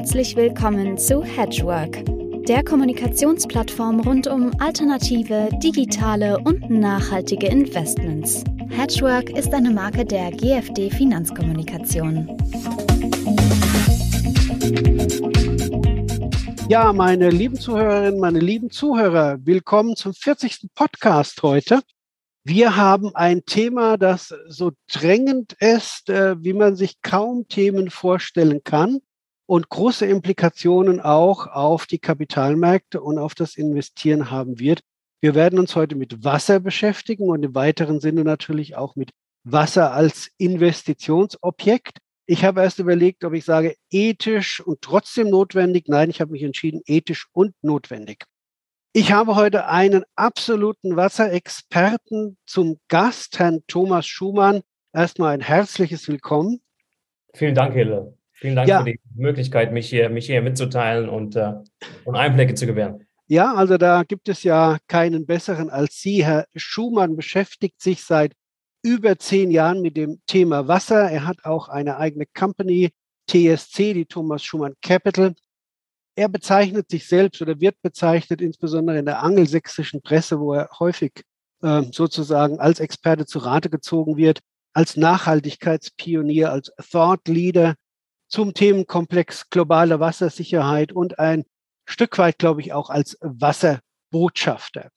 Herzlich willkommen zu Hedgework, der Kommunikationsplattform rund um alternative, digitale und nachhaltige Investments. Hedgework ist eine Marke der GFD Finanzkommunikation. Ja, meine lieben Zuhörerinnen, meine lieben Zuhörer, willkommen zum 40. Podcast heute. Wir haben ein Thema, das so drängend ist, äh, wie man sich kaum Themen vorstellen kann und große Implikationen auch auf die Kapitalmärkte und auf das Investieren haben wird. Wir werden uns heute mit Wasser beschäftigen und im weiteren Sinne natürlich auch mit Wasser als Investitionsobjekt. Ich habe erst überlegt, ob ich sage ethisch und trotzdem notwendig. Nein, ich habe mich entschieden, ethisch und notwendig. Ich habe heute einen absoluten Wasserexperten zum Gast, Herrn Thomas Schumann. Erstmal ein herzliches Willkommen. Vielen Dank, Hille. Vielen Dank ja. für die Möglichkeit, mich hier, mich hier mitzuteilen und, äh, und Einblicke zu gewähren. Ja, also da gibt es ja keinen besseren als Sie. Herr Schumann beschäftigt sich seit über zehn Jahren mit dem Thema Wasser. Er hat auch eine eigene Company, TSC, die Thomas Schumann Capital er bezeichnet sich selbst oder wird bezeichnet, insbesondere in der angelsächsischen Presse, wo er häufig äh, sozusagen als Experte zu Rate gezogen wird, als Nachhaltigkeitspionier, als Thought Leader zum Themenkomplex globale Wassersicherheit und ein Stück weit, glaube ich, auch als Wasserbotschafter.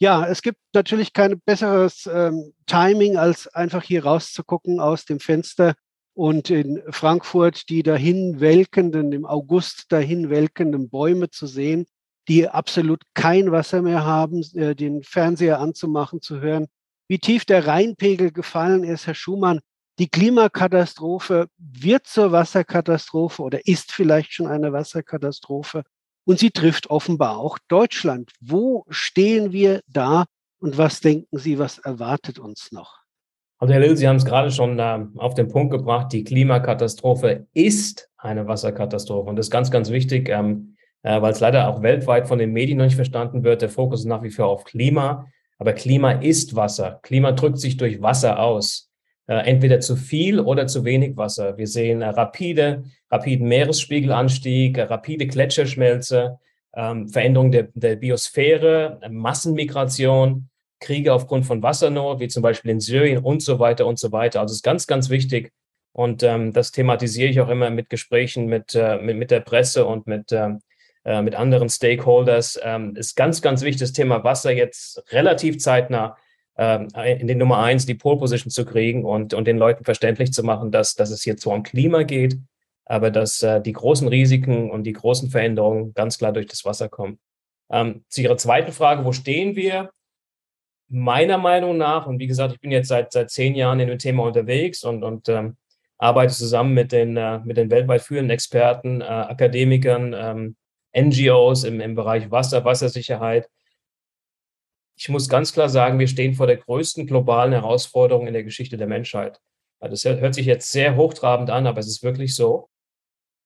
Ja, es gibt natürlich kein besseres ähm, Timing, als einfach hier rauszugucken aus dem Fenster und in Frankfurt die dahin welkenden, im August dahin welkenden Bäume zu sehen, die absolut kein Wasser mehr haben, äh, den Fernseher anzumachen, zu hören, wie tief der Rheinpegel gefallen ist, Herr Schumann. Die Klimakatastrophe wird zur Wasserkatastrophe oder ist vielleicht schon eine Wasserkatastrophe. Und sie trifft offenbar auch Deutschland. Wo stehen wir da und was denken Sie, was erwartet uns noch? Also Herr Lill, Sie haben es gerade schon äh, auf den Punkt gebracht, die Klimakatastrophe ist eine Wasserkatastrophe. Und das ist ganz, ganz wichtig, ähm, äh, weil es leider auch weltweit von den Medien noch nicht verstanden wird. Der Fokus ist nach wie vor auf Klima. Aber Klima ist Wasser. Klima drückt sich durch Wasser aus. Äh, entweder zu viel oder zu wenig Wasser. Wir sehen äh, rapide, rapiden Meeresspiegelanstieg, äh, rapide Gletscherschmelze, ähm, Veränderung der, der Biosphäre, Massenmigration, Kriege aufgrund von Wassernot, wie zum Beispiel in Syrien und so weiter und so weiter. Also es ist ganz, ganz wichtig. Und ähm, das thematisiere ich auch immer mit Gesprächen mit, äh, mit, mit der Presse und mit, ähm, äh, mit anderen Stakeholders. Ähm, ist ganz, ganz wichtig, das Thema Wasser jetzt relativ zeitnah in den Nummer eins die Pole Position zu kriegen und, und den Leuten verständlich zu machen, dass, dass es hier zwar um Klima geht, aber dass äh, die großen Risiken und die großen Veränderungen ganz klar durch das Wasser kommen. Ähm, zu Ihrer zweiten Frage, wo stehen wir? meiner Meinung nach, und wie gesagt, ich bin jetzt seit, seit zehn Jahren in dem Thema unterwegs und, und ähm, arbeite zusammen mit den, äh, mit den weltweit führenden Experten, äh, Akademikern, ähm, NGOs im, im Bereich Wasser, Wassersicherheit. Ich muss ganz klar sagen, wir stehen vor der größten globalen Herausforderung in der Geschichte der Menschheit. Das hört sich jetzt sehr hochtrabend an, aber es ist wirklich so.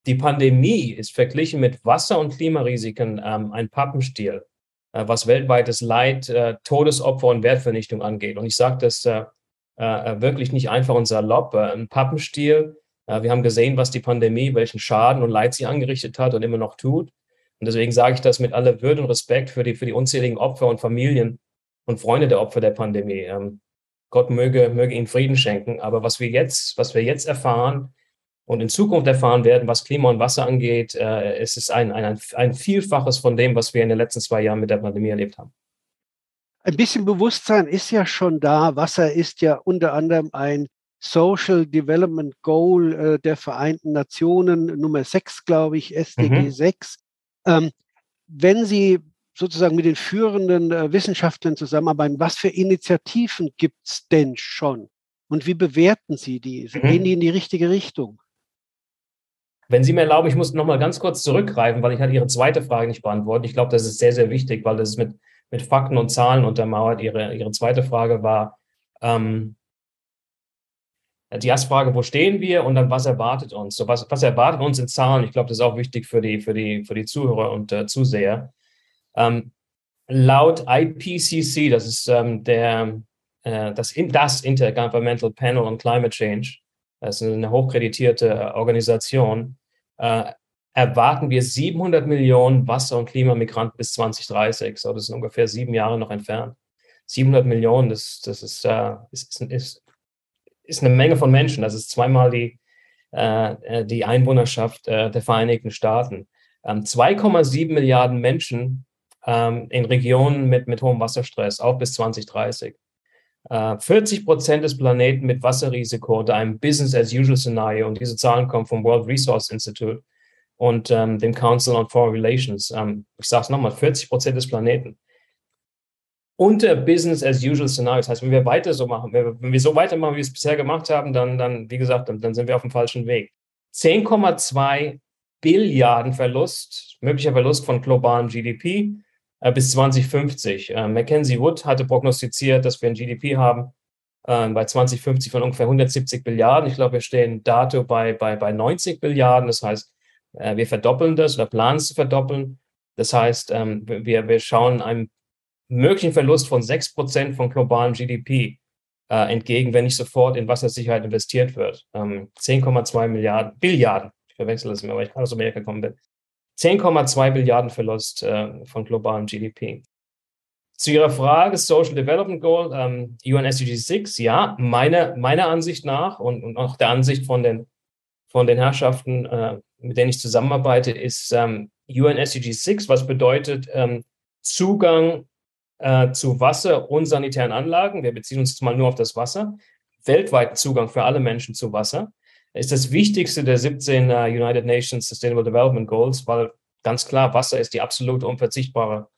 Die Pandemie ist verglichen mit Wasser- und Klimarisiken ähm, ein Pappenstiel. Äh, was weltweites Leid, äh, Todesopfer und Wertvernichtung angeht. Und ich sage das äh, wirklich nicht einfach und salopp. Ein Pappenstiel. wir haben gesehen, was die Pandemie, welchen Schaden und Leid sie angerichtet hat und immer noch tut. Und deswegen sage ich das mit aller Würde und Respekt für die, für die unzähligen Opfer und Familien und Freunde der Opfer der Pandemie. Ähm, Gott möge, möge ihnen Frieden schenken. Aber was wir jetzt, was wir jetzt erfahren, und in Zukunft erfahren werden, was Klima und Wasser angeht, äh, es ist ein, ein, ein Vielfaches von dem, was wir in den letzten zwei Jahren mit der Pandemie erlebt haben. Ein bisschen Bewusstsein ist ja schon da. Wasser ist ja unter anderem ein Social Development Goal äh, der Vereinten Nationen, Nummer 6, glaube ich, SDG mhm. 6. Ähm, wenn Sie sozusagen mit den führenden äh, Wissenschaftlern zusammenarbeiten, was für Initiativen gibt es denn schon? Und wie bewerten Sie die? Mhm. Gehen die in die richtige Richtung? Wenn Sie mir erlauben, ich muss noch mal ganz kurz zurückgreifen, weil ich hatte Ihre zweite Frage nicht beantwortet. Ich glaube, das ist sehr, sehr wichtig, weil das ist mit, mit Fakten und Zahlen untermauert. Ihre, Ihre zweite Frage war ähm, die erste Frage, wo stehen wir und dann, was erwartet uns? So, was, was erwartet uns in Zahlen? Ich glaube, das ist auch wichtig für die, für die, für die Zuhörer und äh, Zuseher. Ähm, laut IPCC, das ist ähm, der, äh, das, das Intergovernmental Panel on Climate Change, das ist eine hochkreditierte Organisation, äh, erwarten wir 700 Millionen Wasser- und Klimamigranten bis 2030. So, das sind ungefähr sieben Jahre noch entfernt. 700 Millionen, das, das ist, äh, ist, ist, ist eine Menge von Menschen. Das ist zweimal die, äh, die Einwohnerschaft äh, der Vereinigten Staaten. Ähm, 2,7 Milliarden Menschen ähm, in Regionen mit, mit hohem Wasserstress, auch bis 2030. 40 äh, Prozent des Planeten mit Wasserrisiko unter einem Business-as-usual-Szenario. Und diese Zahlen kommen vom World Resource Institute und ähm, dem Council on Foreign Relations. Ähm, ich sage es nochmal, 40 Prozent des Planeten. Unter Business-as-usual-Szenario. Das heißt, wenn wir weiter so machen, wenn wir so weitermachen, wie wir es bisher gemacht haben, dann, dann wie gesagt, dann, dann sind wir auf dem falschen Weg. 10,2 Billiarden Verlust, möglicher Verlust von globalem GDP bis 2050. Äh, Mackenzie Wood hatte prognostiziert, dass wir ein GDP haben äh, bei 2050 von ungefähr 170 Billiarden. Ich glaube, wir stehen dato bei, bei, bei 90 Billiarden. Das heißt, äh, wir verdoppeln das oder planen es zu verdoppeln. Das heißt, ähm, wir, wir schauen einem möglichen Verlust von 6 Prozent von globalem GDP äh, entgegen, wenn nicht sofort in Wassersicherheit investiert wird. Ähm, 10,2 Milliarden, Billiarden. Ich verwechsel das immer, weil ich gerade aus Amerika gekommen bin. 10,2 Billiarden Verlust äh, von globalem GDP. Zu Ihrer Frage, Social Development Goal, ähm, UN SDG 6, ja, meiner meine Ansicht nach und, und, auch der Ansicht von den, von den Herrschaften, äh, mit denen ich zusammenarbeite, ist ähm, UN SDG 6, was bedeutet ähm, Zugang äh, zu Wasser und sanitären Anlagen. Wir beziehen uns jetzt mal nur auf das Wasser. Weltweiten Zugang für alle Menschen zu Wasser ist das wichtigste der 17 uh, äh, United Nations Sustainable Development Goals, weil ganz klar, Wasser ist die absolut unverzichtbare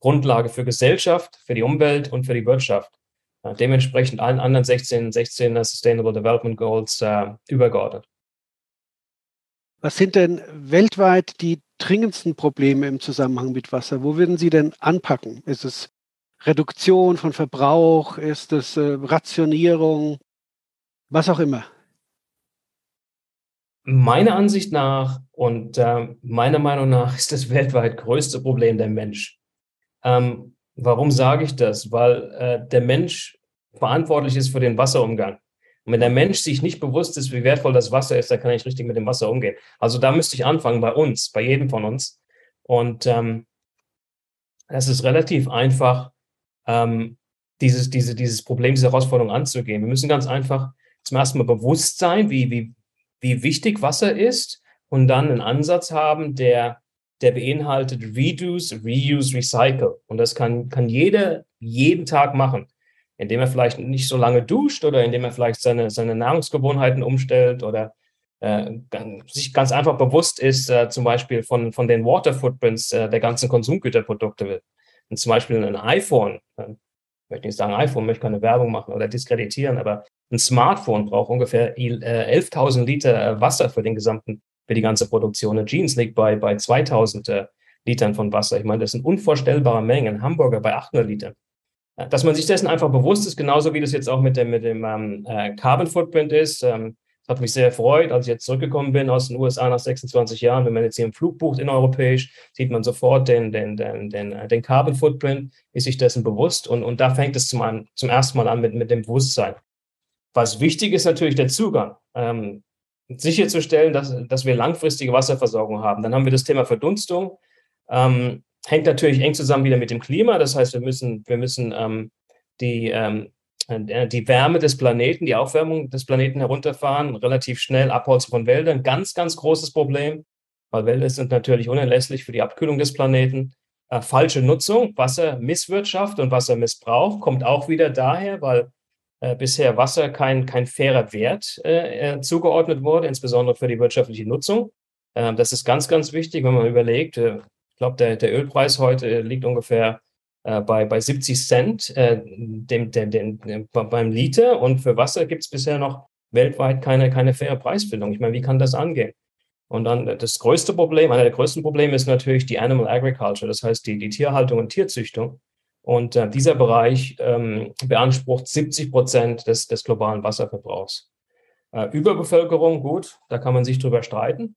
Grundlage für Gesellschaft, für die Umwelt und für die Wirtschaft. Uh, dementsprechend allen anderen 16, 16 Sustainable Development Goals uh, übergeordnet. Was sind denn weltweit die dringendsten Probleme im Zusammenhang mit Wasser? Wo würden Sie denn anpacken? Ist es Reduktion von Verbrauch? Ist es äh, Rationierung? Was auch immer. Meiner Ansicht nach und äh, meiner Meinung nach ist das weltweit größte Problem der Mensch. Ähm, warum sage ich das? Weil äh, der Mensch verantwortlich ist für den Wasserumgang. Und wenn der Mensch sich nicht bewusst ist, wie wertvoll das Wasser ist, dann kann ich richtig mit dem Wasser umgehen. Also da müsste ich anfangen bei uns, bei jedem von uns. Und ähm, es ist relativ einfach, ähm, dieses, diese, dieses Problem, diese Herausforderung anzugehen. Wir müssen ganz einfach zum ersten Mal bewusst sein, wie, wie wie wichtig Wasser ist und dann einen Ansatz haben, der, der beinhaltet Reduce, Reuse, Recycle. Und das kann, kann jeder jeden Tag machen, indem er vielleicht nicht so lange duscht oder indem er vielleicht seine, seine Nahrungsgewohnheiten umstellt oder äh, sich ganz einfach bewusst ist, äh, zum Beispiel von, von den Water Footprints äh, der ganzen Konsumgüterprodukte. Und zum Beispiel ein iPhone, äh, ich möchte nicht sagen iPhone, möchte keine Werbung machen oder diskreditieren, aber ein Smartphone braucht ungefähr 11.000 äh, Liter äh, Wasser für den gesamten, für die ganze Produktion. Eine Jeans liegt bei, bei 2.000 äh, Litern von Wasser. Ich meine, das sind unvorstellbare Mengen. Ein Hamburger bei 800 Litern. Dass man sich dessen einfach bewusst ist, genauso wie das jetzt auch mit dem, mit dem ähm, Carbon Footprint ist. Ähm, das hat mich sehr erfreut, als ich jetzt zurückgekommen bin aus den USA nach 26 Jahren. Wenn man jetzt hier einen Flug bucht in europäisch, sieht man sofort den, den, den, den, den Carbon Footprint, ist sich dessen bewusst. Und, und da fängt es zum, zum ersten Mal an mit, mit dem Bewusstsein. Was wichtig ist natürlich der Zugang. Ähm, sicherzustellen, dass, dass wir langfristige Wasserversorgung haben. Dann haben wir das Thema Verdunstung. Ähm, hängt natürlich eng zusammen wieder mit dem Klima. Das heißt, wir müssen, wir müssen ähm, die, ähm, äh, die Wärme des Planeten, die Aufwärmung des Planeten herunterfahren, relativ schnell Abholzen von Wäldern. Ganz, ganz großes Problem, weil Wälder sind natürlich unerlässlich für die Abkühlung des Planeten. Äh, falsche Nutzung, Wassermisswirtschaft und Wassermissbrauch kommt auch wieder daher, weil bisher Wasser kein, kein fairer Wert äh, äh, zugeordnet wurde, insbesondere für die wirtschaftliche Nutzung. Äh, das ist ganz, ganz wichtig, wenn man überlegt. Äh, ich glaube, der, der Ölpreis heute liegt ungefähr äh, bei, bei 70 Cent dem, dem, dem, beim Liter und für Wasser gibt es bisher noch weltweit keine, keine faire Preisfindung. Ich meine, wie kann das angehen? Und dann das größte Problem, einer der größten Probleme ist natürlich die Animal Agriculture, das heißt die, die Tierhaltung und Tierzüchtung. Und äh, dieser Bereich ähm, beansprucht 70 Prozent des, des globalen Wasserverbrauchs. Äh, Überbevölkerung, gut, da kann man sich drüber streiten.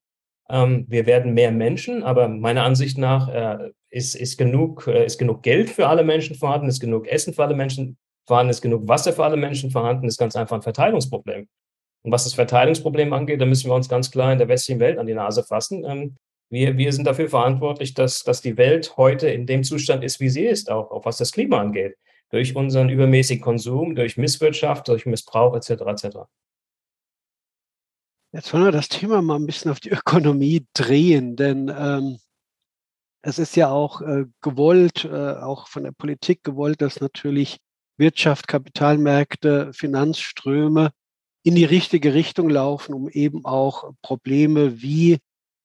Ähm, wir werden mehr Menschen, aber meiner Ansicht nach äh, ist, ist, genug, äh, ist genug Geld für alle Menschen vorhanden, ist genug Essen für alle Menschen vorhanden, ist genug Wasser für alle Menschen vorhanden, ist ganz einfach ein Verteilungsproblem. Und was das Verteilungsproblem angeht, da müssen wir uns ganz klar in der westlichen Welt an die Nase fassen. Ähm, wir, wir sind dafür verantwortlich, dass, dass die Welt heute in dem Zustand ist, wie sie ist, auch, auch was das Klima angeht. Durch unseren übermäßigen Konsum, durch Misswirtschaft, durch Missbrauch etc. etc. Jetzt wollen wir das Thema mal ein bisschen auf die Ökonomie drehen, denn ähm, es ist ja auch äh, gewollt, äh, auch von der Politik gewollt, dass natürlich Wirtschaft, Kapitalmärkte, Finanzströme in die richtige Richtung laufen, um eben auch Probleme wie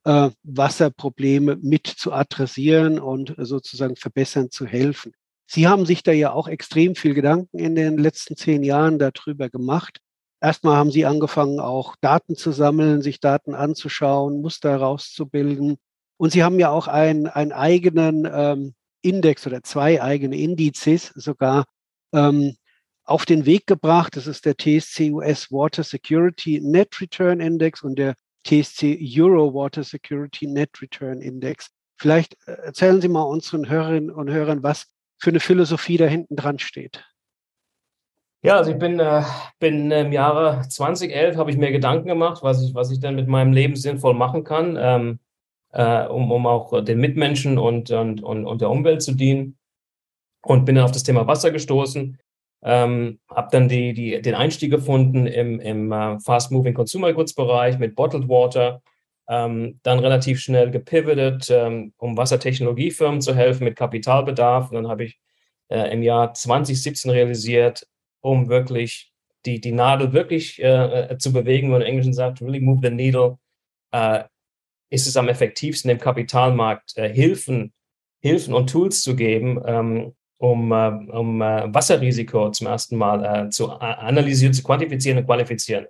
äh, Wasserprobleme mit zu adressieren und sozusagen verbessern zu helfen. Sie haben sich da ja auch extrem viel Gedanken in den letzten zehn Jahren darüber gemacht. Erstmal haben Sie angefangen, auch Daten zu sammeln, sich Daten anzuschauen, Muster herauszubilden. Und Sie haben ja auch einen, einen eigenen ähm, Index oder zwei eigene Indizes sogar ähm, auf den Weg gebracht. Das ist der TSC US Water Security Net Return Index und der TSC Euro Water Security Net Return Index. Vielleicht äh, erzählen Sie mal unseren Hörerinnen und Hörern, was für eine Philosophie da hinten dran steht. Ja, also ich bin, äh, bin im Jahre 2011 habe ich mir Gedanken gemacht, was ich, was ich denn mit meinem Leben sinnvoll machen kann, ähm, äh, um, um auch den Mitmenschen und, und, und, und der Umwelt zu dienen. Und bin dann auf das Thema Wasser gestoßen, ähm, habe dann die, die, den Einstieg gefunden im, im uh, Fast-Moving Consumer Goods Bereich mit Bottled Water, ähm, dann relativ schnell gepivotet, ähm, um Wassertechnologiefirmen zu helfen mit Kapitalbedarf. Und dann habe ich äh, im Jahr 2017 realisiert, um wirklich die, die Nadel wirklich äh, äh, zu bewegen, wenn man im Englischen sagt, really move the needle, äh, ist es am effektivsten, dem Kapitalmarkt äh, Hilfen, Hilfen und Tools zu geben, ähm, um, äh, um äh, Wasserrisiko zum ersten Mal zu analysieren, zu quantifizieren und qualifizieren.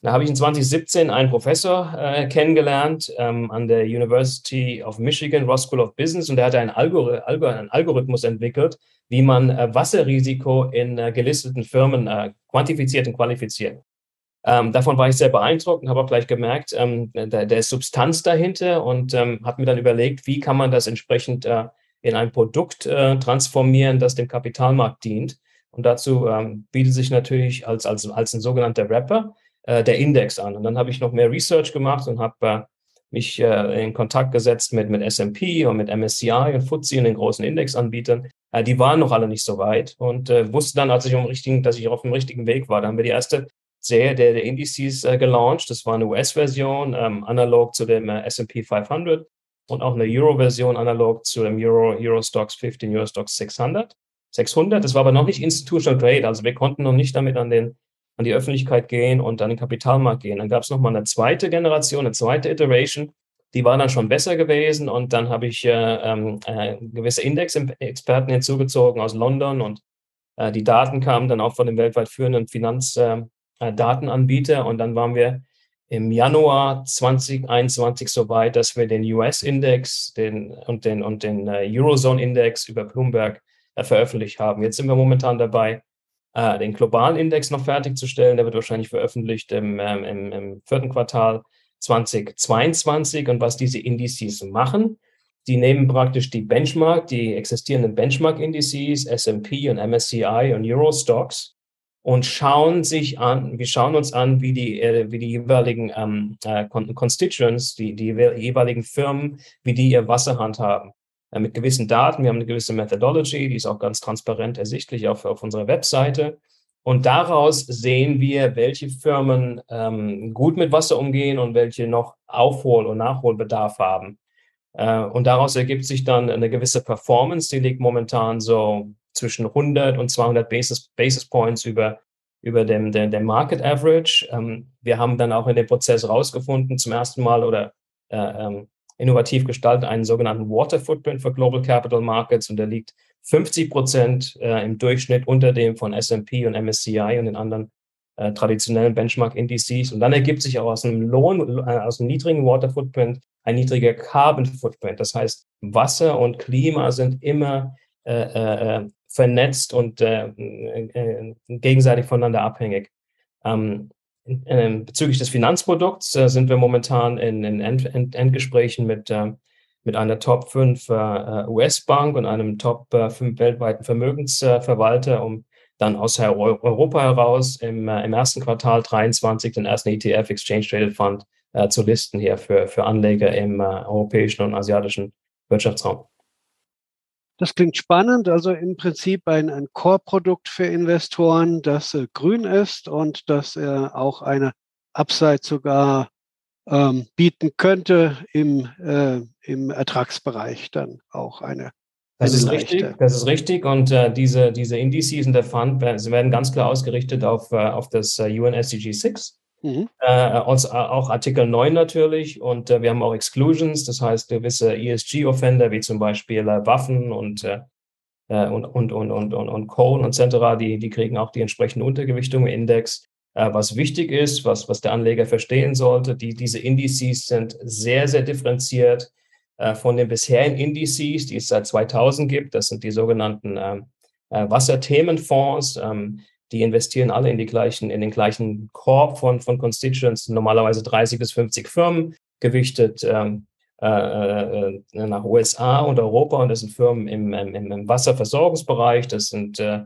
Da habe ich in 2017 einen Professor äh, kennengelernt ähm, an der University of Michigan, Ross School of Business, und der hat einen, Algor Algor einen Algorithmus entwickelt, wie man äh, Wasserrisiko in äh, gelisteten Firmen äh, quantifiziert und qualifiziert. Ähm, davon war ich sehr beeindruckt und habe auch gleich gemerkt, ähm, da, da, ist Substanz dahinter und ähm, habe mir dann überlegt, wie kann man das entsprechend äh, in ein Produkt äh, transformieren, das dem Kapitalmarkt dient. Und dazu ähm, bietet sich natürlich als, als, als ein sogenannter Rapper äh, der Index an. Und dann habe ich noch mehr Research gemacht und habe äh, mich äh, in Kontakt gesetzt mit, mit S&P und mit MSCI und FTSE und den großen Indexanbietern. Äh, die waren noch alle nicht so weit und äh, wusste dann, als ich um richtigen, dass ich auf dem richtigen Weg war. Dann haben wir die erste Serie der, der Indices gelauncht. Das war eine US-Version, ähm, analog zu dem S&P 500 und auch eine Euro-Version analog zu dem Euro, Eurostox 15, Eurostox 600. 600, das war aber noch nicht Institutional Trade, also wir konnten noch nicht damit an den an die Öffentlichkeit gehen und an den Kapitalmarkt gehen. Dann gab es nochmal eine zweite Generation, eine zweite Iteration, die war dann schon besser gewesen und dann habe ich äh, ähm, äh, gewisse Index-Experten hinzugezogen aus London und äh, die Daten kamen dann auch von dem weltweit führenden Finanzdatenanbieter äh, und dann waren wir im Januar 2021 so weit, dass wir den US-Index den, und den, und den äh, Eurozone-Index über Bloomberg äh, veröffentlicht haben. Jetzt sind wir momentan dabei, äh, den globalen Index noch fertigzustellen. Der wird wahrscheinlich veröffentlicht im, ähm, im, im vierten Quartal 2022. Und was diese Indizes machen, die nehmen praktisch die Benchmark, die existierenden Benchmark-Indizes, S&P und MSCI und Eurostox und schauen sich an, wir schauen uns an, wie die, äh, wie die jeweiligen ähm, äh, Constituents, die, die jeweiligen Firmen, wie die ihr Wasser handhaben. Äh, mit gewissen Daten. Wir haben eine gewisse Methodology, die ist auch ganz transparent ersichtlich auf, auf unserer Webseite. Und daraus sehen wir, welche Firmen ähm, gut mit Wasser umgehen und welche noch Aufhol- und Nachholbedarf haben. Äh, und daraus ergibt sich dann eine gewisse Performance, die liegt momentan so zwischen 100 und 200 Basis, Basis Points über, über dem, der, der Market Average. Ähm, wir haben dann auch in dem Prozess rausgefunden, zum ersten Mal oder äh, ähm, innovativ gestaltet, einen sogenannten Water Footprint für Global Capital Markets und der liegt 50 Prozent äh, im Durchschnitt unter dem von S&P und MSCI und den anderen äh, traditionellen Benchmark-Indizes. Und dann ergibt sich auch aus einem Lohn, äh, aus einem niedrigen Water Footprint ein niedriger Carbon Footprint. Das heißt, Wasser und Klima sind immer äh, äh, äh vernetzt und gegenseitig voneinander abhängig. Ähm, ähm, bezüglich des Finanzprodukts äh, sind wir momentan in, in End, End, Endgesprächen mit, äh, mit einer Top 5 äh, US-Bank und einem Top 5 äh, weltweiten Vermögensverwalter, um dann aus Europa heraus im, äh, im ersten Quartal 23 den ersten ETF Exchange Traded Fund äh, zu listen hier für, für Anleger im äh, europäischen und asiatischen Wirtschaftsraum. Das klingt spannend. Also im Prinzip ein, ein Core-Produkt für Investoren, das äh, grün ist und das äh, auch eine Upside sogar ähm, bieten könnte im, äh, im Ertragsbereich dann auch eine. Das ist richtig, das ist richtig. Und äh, diese, diese Indices in der Fund werden, sie werden ganz klar ausgerichtet auf, äh, auf das äh, UN SDG 6. Mhm. Äh, auch Artikel 9 natürlich. Und äh, wir haben auch Exclusions, das heißt gewisse ESG-Offender, wie zum Beispiel äh, Waffen und, äh, und, und, und, und, und, und Coal etc., die, die kriegen auch die entsprechende Untergewichtung im Index. Äh, was wichtig ist, was, was der Anleger verstehen sollte, die, diese Indices sind sehr, sehr differenziert äh, von den bisherigen Indices, die es seit 2000 gibt. Das sind die sogenannten ähm, äh, Wasserthemenfonds. Die investieren alle in die gleichen, in den gleichen Korb von, von Constituents, normalerweise 30 bis 50 Firmen, gewichtet ähm, äh, äh, nach USA und Europa. Und das sind Firmen im, im, im Wasserversorgungsbereich, das sind äh,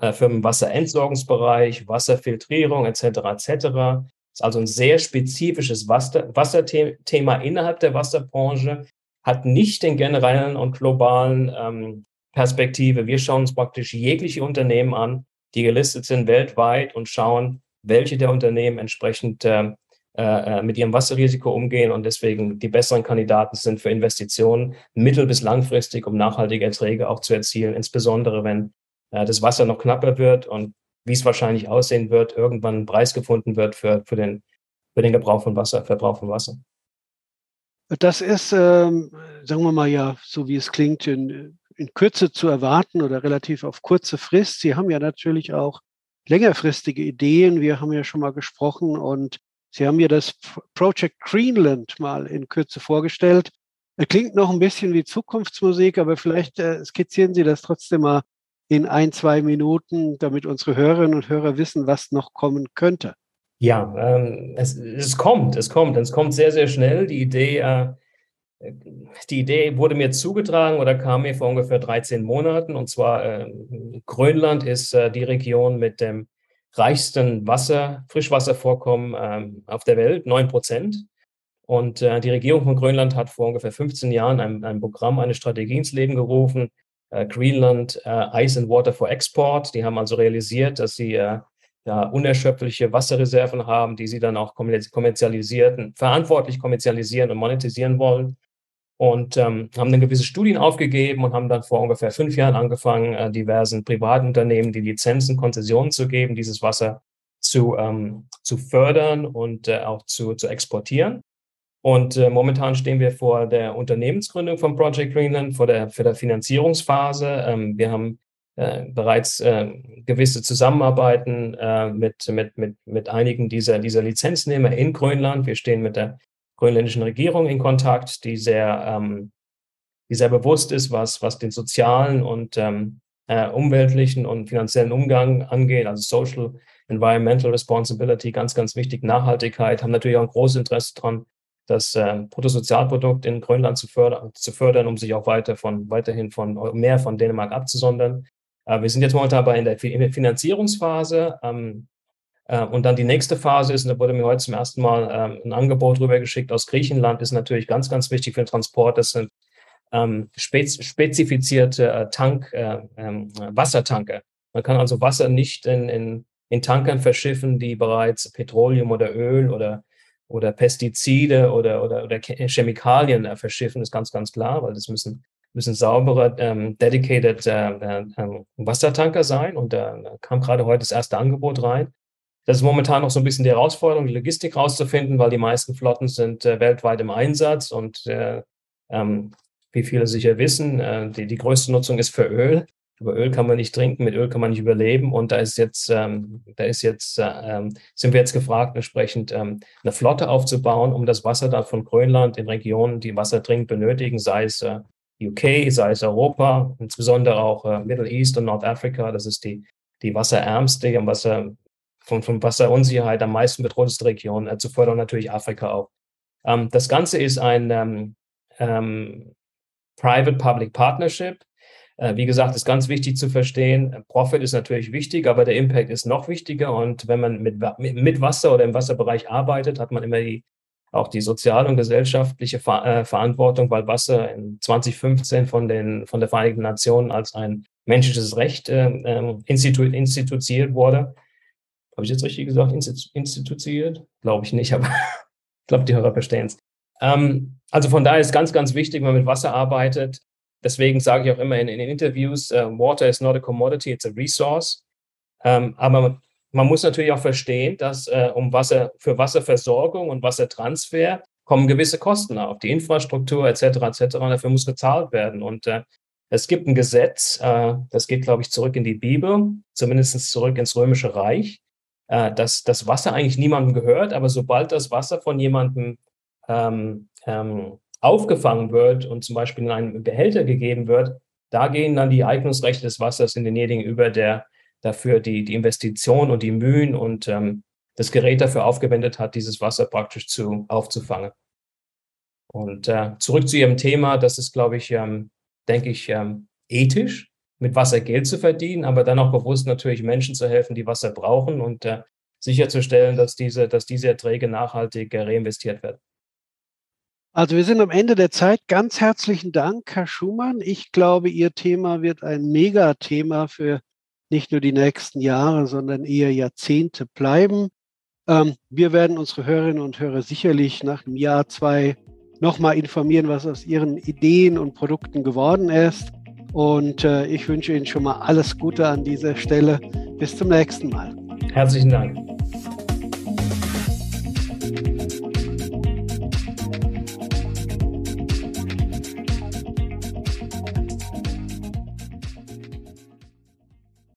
äh, für den Wasserentsorgungsbereich, Wasserfiltrierung etc. etc. Ist also ein sehr spezifisches Wasser, Wasserthema innerhalb der Wasserbranche, hat nicht den generellen und globalen ähm, Perspektive. Wir schauen uns praktisch jegliche Unternehmen an, die gelistet sind weltweit und schauen, welche der Unternehmen entsprechend äh, äh, mit ihrem Wasserrisiko umgehen und deswegen die besseren Kandidaten sind für Investitionen mittel- bis langfristig, um nachhaltige Erträge auch zu erzielen, insbesondere wenn äh, das Wasser noch knapper wird und wie es wahrscheinlich aussehen wird, irgendwann ein Preis gefunden wird für, für, den, für den Gebrauch von Wasser, Verbrauch von Wasser. Das ist, ähm, sagen wir mal ja, so wie es klingt, in, in Kürze zu erwarten oder relativ auf kurze Frist. Sie haben ja natürlich auch längerfristige Ideen. Wir haben ja schon mal gesprochen und Sie haben mir das Project Greenland mal in Kürze vorgestellt. Klingt noch ein bisschen wie Zukunftsmusik, aber vielleicht äh, skizzieren Sie das trotzdem mal in ein, zwei Minuten, damit unsere Hörerinnen und Hörer wissen, was noch kommen könnte? Ja, ähm, es, es kommt, es kommt, es kommt sehr, sehr schnell. Die Idee, äh, die Idee wurde mir zugetragen oder kam mir vor ungefähr 13 Monaten. Und zwar äh, Grönland ist äh, die Region mit dem reichsten Wasser, Frischwasservorkommen äh, auf der Welt, 9 Prozent. Und äh, die Regierung von Grönland hat vor ungefähr 15 Jahren ein, ein Programm, eine Strategie ins Leben gerufen, äh, Greenland äh, Ice and Water for Export. Die haben also realisiert, dass sie äh, ja, unerschöpfliche Wasserreserven haben, die sie dann auch kommerzialisieren, verantwortlich kommerzialisieren und monetisieren wollen. Und ähm, haben dann gewisse Studien aufgegeben und haben dann vor ungefähr fünf Jahren angefangen, äh, diversen Privatunternehmen die Lizenzen, Konzessionen zu geben, dieses Wasser zu, ähm, zu fördern und äh, auch zu, zu exportieren. Und äh, momentan stehen wir vor der Unternehmensgründung von Project Greenland, vor der, für der Finanzierungsphase. Ähm, wir haben äh, bereits äh, gewisse Zusammenarbeiten äh, mit, mit, mit, mit einigen dieser, dieser Lizenznehmer in Grönland. Wir stehen mit der grönländischen Regierung in Kontakt, die sehr, ähm, die sehr bewusst ist, was, was den sozialen und ähm, äh, umweltlichen und finanziellen Umgang angeht, also Social Environmental Responsibility, ganz, ganz wichtig, Nachhaltigkeit, haben natürlich auch ein großes Interesse daran, das äh, Bruttosozialprodukt in Grönland zu fördern, zu fördern, um sich auch weiter von, weiterhin von mehr von Dänemark abzusondern. Äh, wir sind jetzt momentan bei in der, in der Finanzierungsphase. Ähm, äh, und dann die nächste Phase ist, und da wurde mir heute zum ersten Mal ähm, ein Angebot rübergeschickt aus Griechenland, ist natürlich ganz, ganz wichtig für den Transport. Das sind ähm, spez spezifizierte äh, Tank, äh, ähm, Wassertanker. Man kann also Wasser nicht in, in, in Tankern verschiffen, die bereits Petroleum oder Öl oder oder Pestizide oder, oder, oder Chemikalien äh, verschiffen, ist ganz, ganz klar, weil das müssen, müssen saubere, ähm, dedicated äh, äh, Wassertanker sein. Und da kam gerade heute das erste Angebot rein. Das ist momentan noch so ein bisschen die Herausforderung, die Logistik rauszufinden, weil die meisten Flotten sind äh, weltweit im Einsatz und äh, ähm, wie viele sicher wissen, äh, die, die größte Nutzung ist für Öl. Über Öl kann man nicht trinken, mit Öl kann man nicht überleben. Und da ist jetzt, ähm, da ist jetzt, äh, ähm, sind wir jetzt gefragt, entsprechend ähm, eine Flotte aufzubauen, um das Wasser dann von Grönland in Regionen, die Wasser dringend benötigen, sei es äh, UK, sei es Europa, insbesondere auch äh, Middle East und North Africa. Das ist die, die wasserärmste, am Wasser, von, von Wasserunsicherheit am meisten bedrohteste Region, äh, zu fördern natürlich Afrika auch. Ähm, das Ganze ist ein ähm, ähm, Private-Public Partnership. Äh, wie gesagt, ist ganz wichtig zu verstehen. Profit ist natürlich wichtig, aber der Impact ist noch wichtiger. Und wenn man mit, mit Wasser oder im Wasserbereich arbeitet, hat man immer die, auch die soziale und gesellschaftliche Ver äh, Verantwortung, weil Wasser in 2015 von, den, von der Vereinigten Nationen als ein menschliches Recht äh, ähm, institu instituiert wurde. Habe ich jetzt richtig gesagt, instituiert? Glaube ich nicht, aber ich glaube, die Hörer verstehen es. Ähm, also von daher ist ganz, ganz wichtig, wenn man mit Wasser arbeitet. Deswegen sage ich auch immer in, in den Interviews, uh, Water is not a commodity, it's a resource. Ähm, aber man muss natürlich auch verstehen, dass äh, um Wasser, für Wasserversorgung und Wassertransfer kommen gewisse Kosten auf, die Infrastruktur etc. etc. Und dafür muss gezahlt werden. Und äh, es gibt ein Gesetz, äh, das geht, glaube ich, zurück in die Bibel, zumindest zurück ins Römische Reich, äh, dass das Wasser eigentlich niemandem gehört, aber sobald das Wasser von jemandem ähm, ähm, aufgefangen wird und zum Beispiel in einen Behälter gegeben wird, da gehen dann die Eignungsrechte des Wassers in denjenigen über, der dafür die, die Investition und die Mühen und ähm, das Gerät dafür aufgewendet hat, dieses Wasser praktisch zu, aufzufangen. Und äh, zurück zu Ihrem Thema, das ist, glaube ich, ähm, denke ich, ähm, ethisch, mit Wasser Geld zu verdienen, aber dann auch bewusst natürlich Menschen zu helfen, die Wasser brauchen und äh, sicherzustellen, dass diese, dass diese Erträge nachhaltig äh, reinvestiert werden. Also wir sind am Ende der Zeit. Ganz herzlichen Dank, Herr Schumann. Ich glaube, Ihr Thema wird ein Megathema für nicht nur die nächsten Jahre, sondern eher Jahrzehnte bleiben. Ähm, wir werden unsere Hörerinnen und Hörer sicherlich nach einem Jahr, zwei nochmal informieren, was aus ihren Ideen und Produkten geworden ist. Und äh, ich wünsche Ihnen schon mal alles Gute an dieser Stelle. Bis zum nächsten Mal. Herzlichen Dank.